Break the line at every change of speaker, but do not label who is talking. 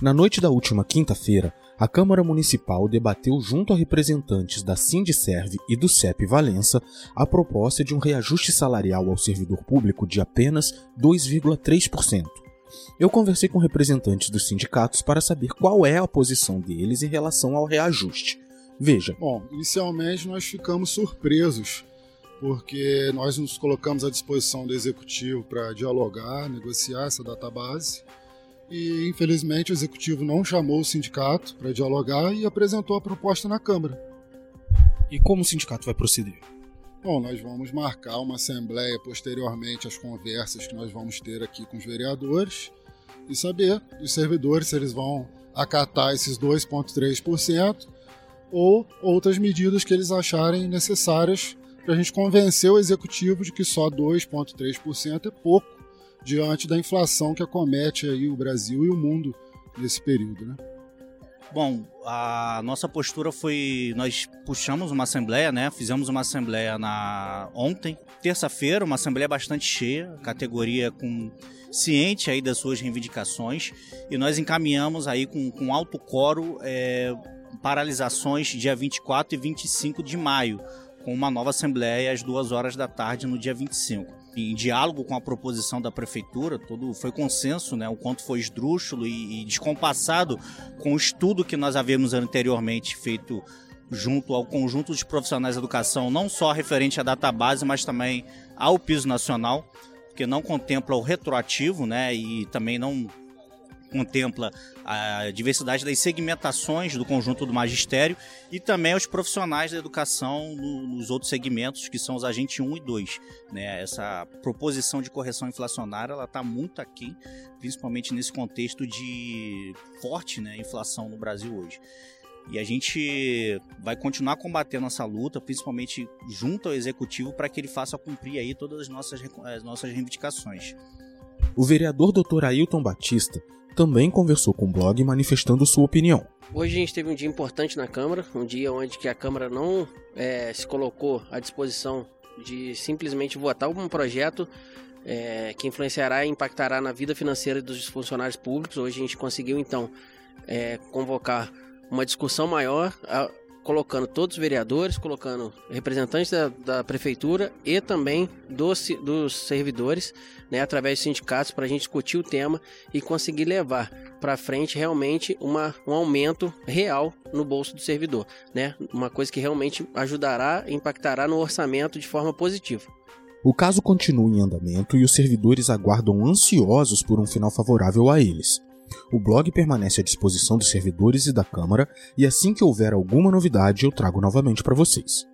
Na noite da última quinta-feira, a Câmara Municipal debateu junto a representantes da Sindicerve e do CEP Valença a proposta de um reajuste salarial ao servidor público de apenas 2,3%. Eu conversei com representantes dos sindicatos para saber qual é a posição deles em relação ao reajuste. Veja.
Bom, inicialmente nós ficamos surpresos, porque nós nos colocamos à disposição do executivo para dialogar, negociar essa database e infelizmente o executivo não chamou o sindicato para dialogar e apresentou a proposta na Câmara.
E como o sindicato vai proceder?
Bom, nós vamos marcar uma assembleia posteriormente às conversas que nós vamos ter aqui com os vereadores e saber dos servidores se eles vão acatar esses 2,3% ou outras medidas que eles acharem necessárias para a gente convencer o executivo de que só 2,3% é pouco diante da inflação que acomete aí o Brasil e o mundo nesse período, né?
Bom, a nossa postura foi nós puxamos uma assembleia, né? Fizemos uma assembleia na ontem, terça-feira, uma assembleia bastante cheia, categoria com ciente aí das suas reivindicações e nós encaminhamos aí com, com alto coro é, paralisações dia 24 e 25 de maio, com uma nova assembleia às duas horas da tarde no dia 25 em diálogo com a proposição da prefeitura, todo foi consenso, né, o quanto foi esdrúxulo e, e descompassado com o estudo que nós havíamos anteriormente feito junto ao conjunto de profissionais da educação, não só referente à database, mas também ao piso nacional, que não contempla o retroativo, né, e também não contempla a diversidade das segmentações do conjunto do magistério e também os profissionais da educação nos outros segmentos, que são os agentes 1 e 2. Né? Essa proposição de correção inflacionária está muito aqui, principalmente nesse contexto de forte né, inflação no Brasil hoje. E a gente vai continuar combatendo essa luta, principalmente junto ao executivo, para que ele faça cumprir aí todas as nossas, as nossas reivindicações.
O vereador Dr. Ailton Batista também conversou com o blog manifestando sua opinião.
Hoje a gente teve um dia importante na Câmara, um dia onde que a Câmara não é, se colocou à disposição de simplesmente votar um projeto é, que influenciará e impactará na vida financeira dos funcionários públicos. Hoje a gente conseguiu então é, convocar uma discussão maior colocando todos os vereadores, colocando representantes da, da prefeitura e também dos, dos servidores, né, através dos sindicatos, para a gente discutir o tema e conseguir levar para frente realmente uma, um aumento real no bolso do servidor, né? Uma coisa que realmente ajudará e impactará no orçamento de forma positiva.
O caso continua em andamento e os servidores aguardam ansiosos por um final favorável a eles. O blog permanece à disposição dos servidores e da Câmara, e assim que houver alguma novidade eu trago novamente para vocês.